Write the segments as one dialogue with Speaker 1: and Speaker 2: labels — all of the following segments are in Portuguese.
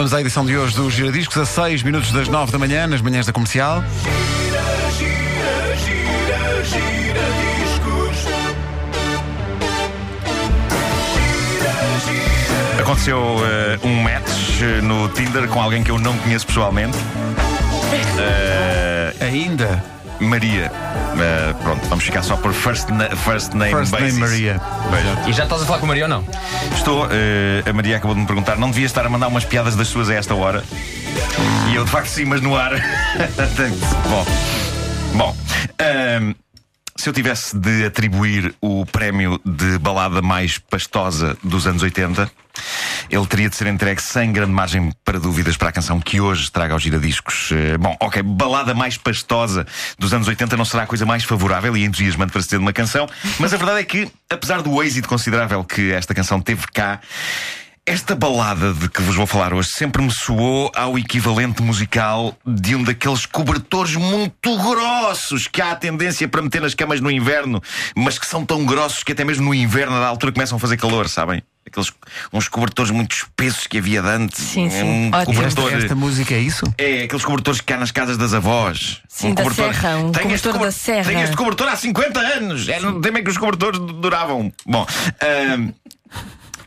Speaker 1: Vamos à edição de hoje do Giradiscos, a 6 minutos das 9 da manhã, nas manhãs da comercial.
Speaker 2: Gira, gira, gira, gira discos.
Speaker 3: Aconteceu eh, um match eh, no Tinder com alguém que eu não conheço pessoalmente. Eh,
Speaker 1: Ainda,
Speaker 3: Maria. Eh, pronto, vamos ficar só por first, na- first name
Speaker 1: First
Speaker 3: basis.
Speaker 1: name Maria.
Speaker 4: E já estás a falar com o Maria ou não?
Speaker 3: Estou, eh, a Maria acabou de me perguntar, não devia estar a mandar umas piadas das suas a esta hora? E eu de facto sim, mas no ar. bom, bom ahm, se eu tivesse de atribuir o prémio de balada mais pastosa dos anos 80, ele teria de ser entregue sem grande margem para dúvidas para a canção que hoje traga aos giradiscos. Eh, Bom, ok, balada mais pastosa dos anos 80 não será a coisa mais favorável e entusiasmante para se ter de uma canção, mas a verdade é que, apesar do êxito considerável que esta canção teve cá, esta balada de que vos vou falar hoje sempre me soou ao equivalente musical de um daqueles cobertores muito grossos que há a tendência para meter nas camas no inverno, mas que são tão grossos que até mesmo no inverno, da altura, começam a fazer calor, sabem? Aqueles uns cobertores muito espessos que havia de antes.
Speaker 5: Sim, sim.
Speaker 3: Um
Speaker 5: Ótimo.
Speaker 1: Esta,
Speaker 3: cobertor.
Speaker 1: esta música é isso?
Speaker 3: É, aqueles cobertores que há nas casas das avós.
Speaker 5: Sim, da serra, um
Speaker 3: este
Speaker 5: cobertor da serra.
Speaker 3: Tenho este cobertor há 50 anos. É, não tem bem que os cobertores du- duravam. Bom.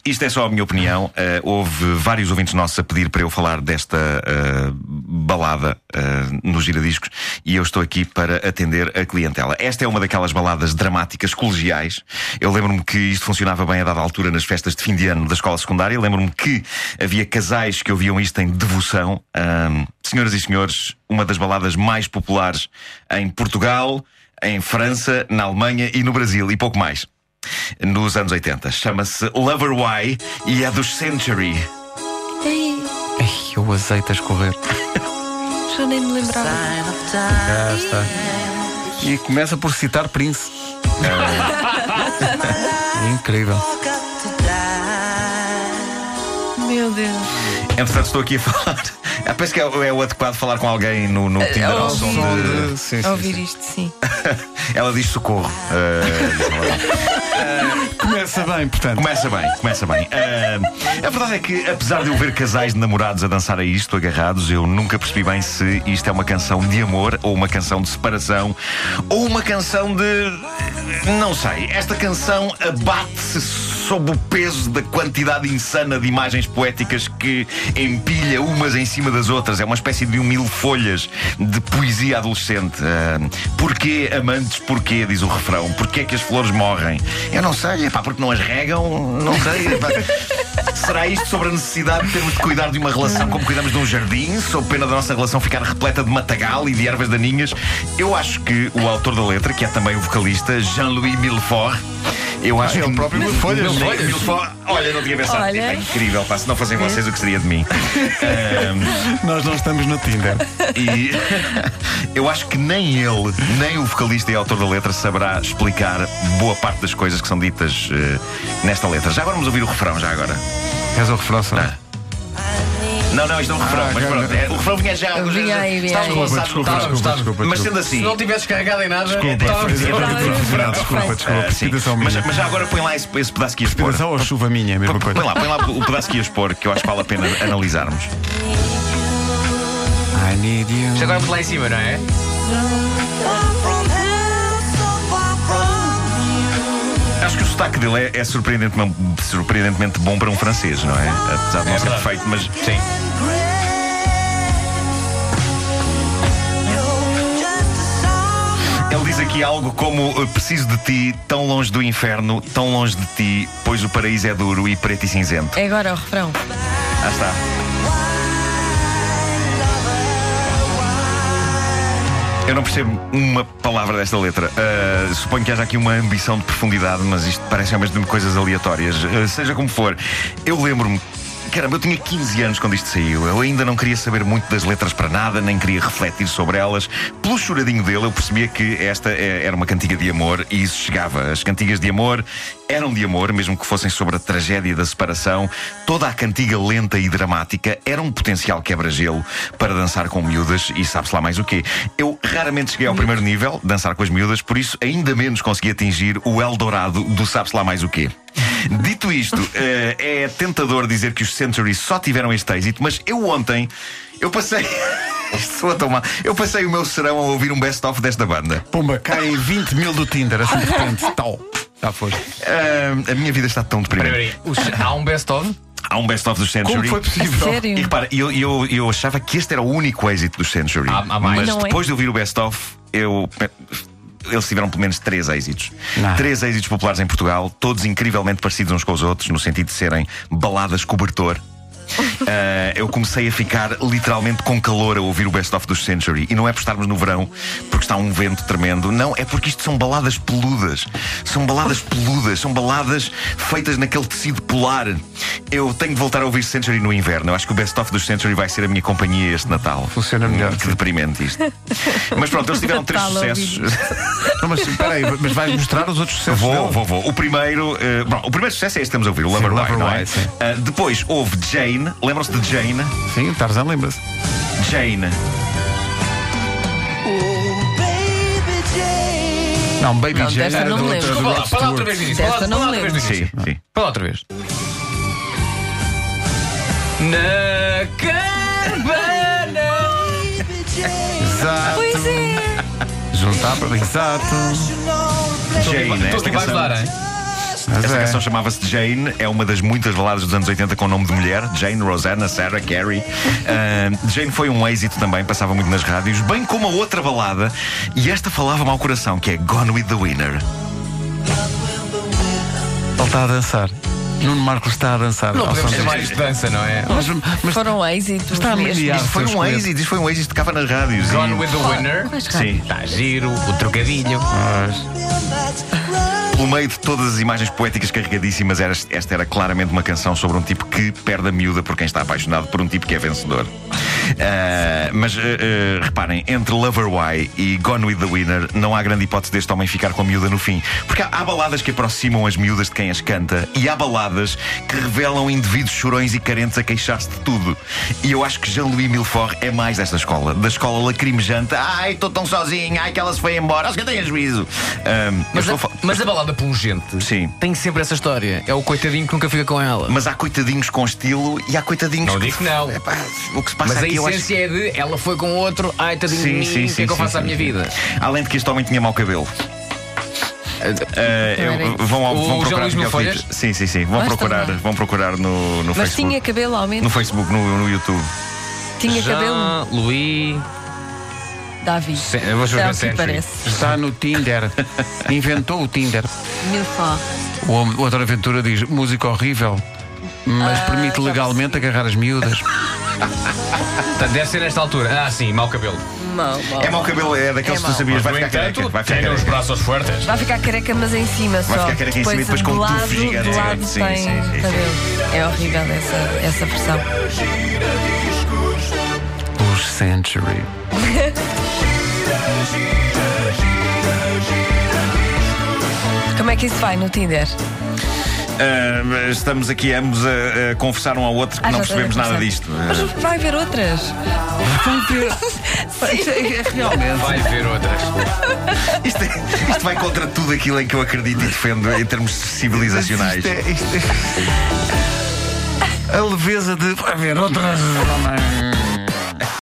Speaker 3: Isto é só a minha opinião. Ah, houve vários ouvintes nossos a pedir para eu falar desta ah, balada ah, nos giradiscos e eu estou aqui para atender a clientela. Esta é uma daquelas baladas dramáticas colegiais. Eu lembro-me que isto funcionava bem a dada altura nas festas de fim de ano da escola secundária. Lembro-me que havia casais que ouviam isto em devoção. Senhoras e senhores, uma das baladas mais populares em Portugal, em França, na Alemanha e no Brasil e pouco mais nos anos 80. Chama-se Lover Why e é do Century.
Speaker 5: Ei,
Speaker 1: o azeite a escorrer.
Speaker 5: já nem me lembrava.
Speaker 1: Já está. E começa por citar Prince. Incrível.
Speaker 5: Meu Deus.
Speaker 3: Entretanto, estou aqui a falar. Ah, penso que é, é o adequado falar com alguém no, no Tinder ao
Speaker 5: ouvi.
Speaker 3: som de.
Speaker 1: Sim, sim,
Speaker 5: Ouvir
Speaker 1: sim.
Speaker 5: isto, sim.
Speaker 3: Ela diz socorro.
Speaker 1: Começa bem, portanto.
Speaker 3: Começa bem, começa bem. Ah, a verdade é que, apesar de eu ver casais de namorados a dançar a isto, agarrados, eu nunca percebi bem se isto é uma canção de amor, ou uma canção de separação, ou uma canção de. Não sei. Esta canção abate-se sob o peso da quantidade insana de imagens poéticas que empilha umas em cima das outras. É uma espécie de um mil folhas de poesia adolescente. Ah, porquê, amantes, porquê? Diz o refrão. Porquê é que as flores morrem? Eu não sei, é pá, porque não as regam? Não sei. epá. Será isto sobre a necessidade de termos de cuidar de uma relação como cuidamos de um jardim, sob pena da nossa relação ficar repleta de matagal e de ervas daninhas? Eu acho que o autor da letra, que é também o vocalista, Jean-Louis Millefort, eu acho
Speaker 1: ele
Speaker 3: que.
Speaker 1: próprio Mil Folhas.
Speaker 3: Mil Folhas. Olha, não tinha pensado.
Speaker 5: Olha.
Speaker 3: É incrível, pá, se não fossem vocês, o que seria de mim? Ahm,
Speaker 1: Nós não estamos no Tinder.
Speaker 3: e eu acho que nem ele, nem o vocalista e autor da letra saberá explicar boa parte das coisas que são ditas eh, nesta letra. Já agora vamos ouvir o refrão, já agora.
Speaker 1: És o refrão só.
Speaker 3: Não, não, isto é um refrão,
Speaker 1: Ah,
Speaker 3: mas pronto. é, o refrão vinha já.
Speaker 5: Vinha aí, vinha aí.
Speaker 1: Desculpa, desculpa,
Speaker 3: talo.
Speaker 1: desculpa, desculpa.
Speaker 3: Mas sendo
Speaker 1: desculpa.
Speaker 3: assim.
Speaker 4: Se não tivesses carregado em nada,
Speaker 3: Desculpa,
Speaker 4: estava
Speaker 1: Desculpa, desculpa, desculpa. Precipitação
Speaker 3: mas,
Speaker 1: minha.
Speaker 3: mas já agora põe lá esse, esse pedaço que ias pôr.
Speaker 1: Precipitação ou chuva minha, é a mesma coisa.
Speaker 3: Põe lá, põe lá o pedaço que ias pôr, que eu acho que vale a pena analisarmos.
Speaker 1: I need you.
Speaker 4: Isto agora muito lá em cima, não é?
Speaker 3: Acho que o sotaque dele é, é surpreendentemente, surpreendentemente bom para um francês, não é? Apesar de não ser
Speaker 4: verdade.
Speaker 3: perfeito, mas.
Speaker 4: Sim.
Speaker 3: Ele diz aqui algo como: "Eu Preciso de ti, tão longe do inferno, tão longe de ti, pois o paraíso é duro e preto e cinzento.
Speaker 5: É agora o refrão.
Speaker 3: Ah, está. Eu não percebo uma palavra desta letra. Ah, suponho que haja aqui uma ambição de profundidade, mas isto parece ao mesmo tempo coisas aleatórias. Ah, seja como for, eu lembro-me. Caramba, eu tinha 15 anos quando isto saiu. Eu ainda não queria saber muito das letras para nada, nem queria refletir sobre elas. Pelo choradinho dele, eu percebia que esta é- era uma cantiga de amor e isso chegava. As cantigas de amor eram de amor, mesmo que fossem sobre a tragédia da separação. Toda a cantiga lenta e dramática era um potencial quebra-gelo para dançar com miúdas e sabe-se lá mais o quê. Eu raramente cheguei ao primeiro nível, dançar com as miúdas, por isso ainda menos consegui atingir o Eldorado do sabe-se lá mais o quê. Dito isto, eh, é tentador dizer que os Century só tiveram este êxito, mas eu ontem eu passei. Isto soa tão mal. Eu passei o meu serão a ouvir um best-of desta banda.
Speaker 1: Pumba, caem 20 mil do Tinder, assim de repente. Tal. Já foi.
Speaker 3: Ah, a minha vida está tão.
Speaker 4: Os- Há um best-of?
Speaker 3: Há um best-of dos Century.
Speaker 1: Como foi possível?
Speaker 5: Sério?
Speaker 3: E repara, eu, eu, eu achava que este era o único êxito dos Century.
Speaker 4: Há- há mais.
Speaker 3: Mas
Speaker 5: Não é?
Speaker 3: depois de ouvir o best-of, eu. Eles tiveram pelo menos três êxitos.
Speaker 1: Não.
Speaker 3: Três êxitos populares em Portugal, todos incrivelmente parecidos uns com os outros, no sentido de serem baladas cobertor. Ah, eu comecei a ficar literalmente com calor a ouvir o best-of dos Century. E não é por estarmos no verão, porque está um vento tremendo. Não, é porque isto são baladas peludas. São baladas peludas, são baladas feitas naquele tecido polar. Eu tenho de voltar a ouvir Century no inverno. Eu acho que o best-of dos Century vai ser a minha companhia este Natal.
Speaker 1: Funciona melhor.
Speaker 3: Que deprimente isto. Mas pronto, eles tiveram três sucessos.
Speaker 1: Não, mas espera aí, mas vais mostrar os outros sucessos
Speaker 3: Vou,
Speaker 1: dele?
Speaker 3: vou, vou. O primeiro, eh, bom, o primeiro sucesso é este que estamos a ouvir, o Lover, Why, é?
Speaker 1: Why, sim.
Speaker 3: Ah, depois houve Jane, lembram-se de Jane?
Speaker 1: Sim, o Tarzan lembra-se.
Speaker 3: Jane.
Speaker 1: Não, Baby
Speaker 5: Não,
Speaker 1: Jane
Speaker 5: desta
Speaker 1: era
Speaker 5: não me
Speaker 1: outro-
Speaker 5: lembro.
Speaker 1: do
Speaker 4: Fala,
Speaker 1: Rod
Speaker 4: fala outra
Speaker 1: Stewart.
Speaker 4: vez.
Speaker 5: Desta
Speaker 4: Fala,
Speaker 5: não
Speaker 4: fala
Speaker 5: me
Speaker 4: outra vez início.
Speaker 3: Sim, sim.
Speaker 4: Fala outra vez. Na cabana.
Speaker 1: Exato.
Speaker 5: Pois é.
Speaker 1: Juntar para. Exato.
Speaker 3: Jane,
Speaker 4: Estou
Speaker 3: esta
Speaker 4: aqui a
Speaker 3: canção,
Speaker 4: ajudar,
Speaker 1: Mas
Speaker 3: esta
Speaker 1: é.
Speaker 3: canção chamava-se Jane, é uma das muitas baladas dos anos 80 com nome de mulher. Jane, Rosanna, Sarah, Carrie. Ah, Jane foi um êxito também, passava muito nas rádios, bem como a outra balada, e esta falava-me ao coração, que é Gone with the Winner.
Speaker 1: Ele está a dançar. Nuno Marcos está a dançar.
Speaker 4: Não podemos chamar isto de dança, não é?
Speaker 1: Mas, mas
Speaker 5: Foram êxitos.
Speaker 1: Está a mediar.
Speaker 3: Isto foi um êxito, isto foi um êxito, tocava nas rádios. e-
Speaker 4: Gone with the winner.
Speaker 5: Quais
Speaker 3: Sim.
Speaker 4: Está giro, o trocadilho.
Speaker 3: Pelo meio de todas as imagens poéticas carregadíssimas, era- esta era claramente uma canção sobre um tipo que perde a miúda por quem está apaixonado por um tipo que é vencedor. Ah, mas ah, ah, reparem, entre Lover Why e Gone with the Winner, não há grande hipótese deste homem ficar com a miúda no fim. Porque há, há baladas que aproximam as miúdas de quem as canta e há baladas que revelam indivíduos chorões e carentes a queixar-se de tudo. E eu acho que Jean-Louis Milfort é mais desta escola, da escola lacrimejante. Ai, estou tão sozinho, ai, que ela se foi embora, acho que eu tenho juízo. Eu
Speaker 4: Mas a, mas a balada pungente
Speaker 3: Sim.
Speaker 4: tem sempre essa história. É o coitadinho que nunca fica com ela.
Speaker 3: Mas há coitadinhos com estilo e há coitadinhos
Speaker 4: Não
Speaker 3: que...
Speaker 4: digo que não.
Speaker 3: Epá, o que se passa
Speaker 4: Mas a
Speaker 3: aqui eu acho...
Speaker 4: essência é de ela foi com outro, ai tadinho de
Speaker 3: Sim,
Speaker 4: mim,
Speaker 3: sim,
Speaker 4: o que
Speaker 3: sim,
Speaker 4: é que eu
Speaker 3: sim,
Speaker 4: faço à
Speaker 3: sim,
Speaker 4: minha vida?
Speaker 3: Além de que este homem tinha mau cabelo. Eh, eu- vão, vão
Speaker 4: João
Speaker 3: procurar
Speaker 4: Luís?
Speaker 3: Sim, sim, sim. Vão
Speaker 5: está
Speaker 3: procurar,
Speaker 5: lá.
Speaker 3: vão procurar no, no
Speaker 5: Mas
Speaker 3: Facebook.
Speaker 5: tinha cabelo ao
Speaker 3: No
Speaker 5: menos.
Speaker 3: Facebook, no, no YouTube.
Speaker 5: Tinha cabelo.
Speaker 4: Jean, Louis.
Speaker 5: Davi.
Speaker 4: Se- eu vou
Speaker 5: É
Speaker 4: escrever
Speaker 5: o que
Speaker 4: Century.
Speaker 5: parece.
Speaker 1: Está no Tinder. Inventou o Tinder.
Speaker 5: Milfó.
Speaker 1: O, homem- o Doutor Aventura diz: música horrível, mas
Speaker 5: Ah,
Speaker 1: permite legalmente agarrar as miúdas.
Speaker 4: Portanto, deve ser nesta altura. Ah, sim, mau cabelo.
Speaker 5: Mau, mau.
Speaker 3: É mau cabelo, é daqueles
Speaker 5: É
Speaker 3: que tu
Speaker 5: mau.
Speaker 3: sabias. Vai
Speaker 4: no
Speaker 3: ficar
Speaker 4: entanto,
Speaker 3: careca. Vai ficar
Speaker 4: tem os
Speaker 3: careca.
Speaker 4: braços fortes.
Speaker 5: Vai ficar careca, mas em cima só.
Speaker 3: ficar careca em cima e depois com um
Speaker 5: lado,
Speaker 3: tufo gigante.
Speaker 5: Do lado
Speaker 3: Sim,
Speaker 5: tem
Speaker 3: sim, sim, sim.
Speaker 5: cabelo. É horrível essa, essa versão.
Speaker 1: Os Century.
Speaker 5: Como é que isso vai no Tinder?
Speaker 3: Ah, estamos aqui ambos a, a conversar um ao outro que
Speaker 5: Ah,
Speaker 3: não percebemos nada disto.
Speaker 5: Mas vai haver outras.
Speaker 1: Realmente.
Speaker 4: Vai ver outras.
Speaker 3: Isto, é- isto vai contra tudo aquilo em que eu acredito e defendo em termos civilizacionais.
Speaker 1: Isto é- isto é- A leveza de. Vai ver outras.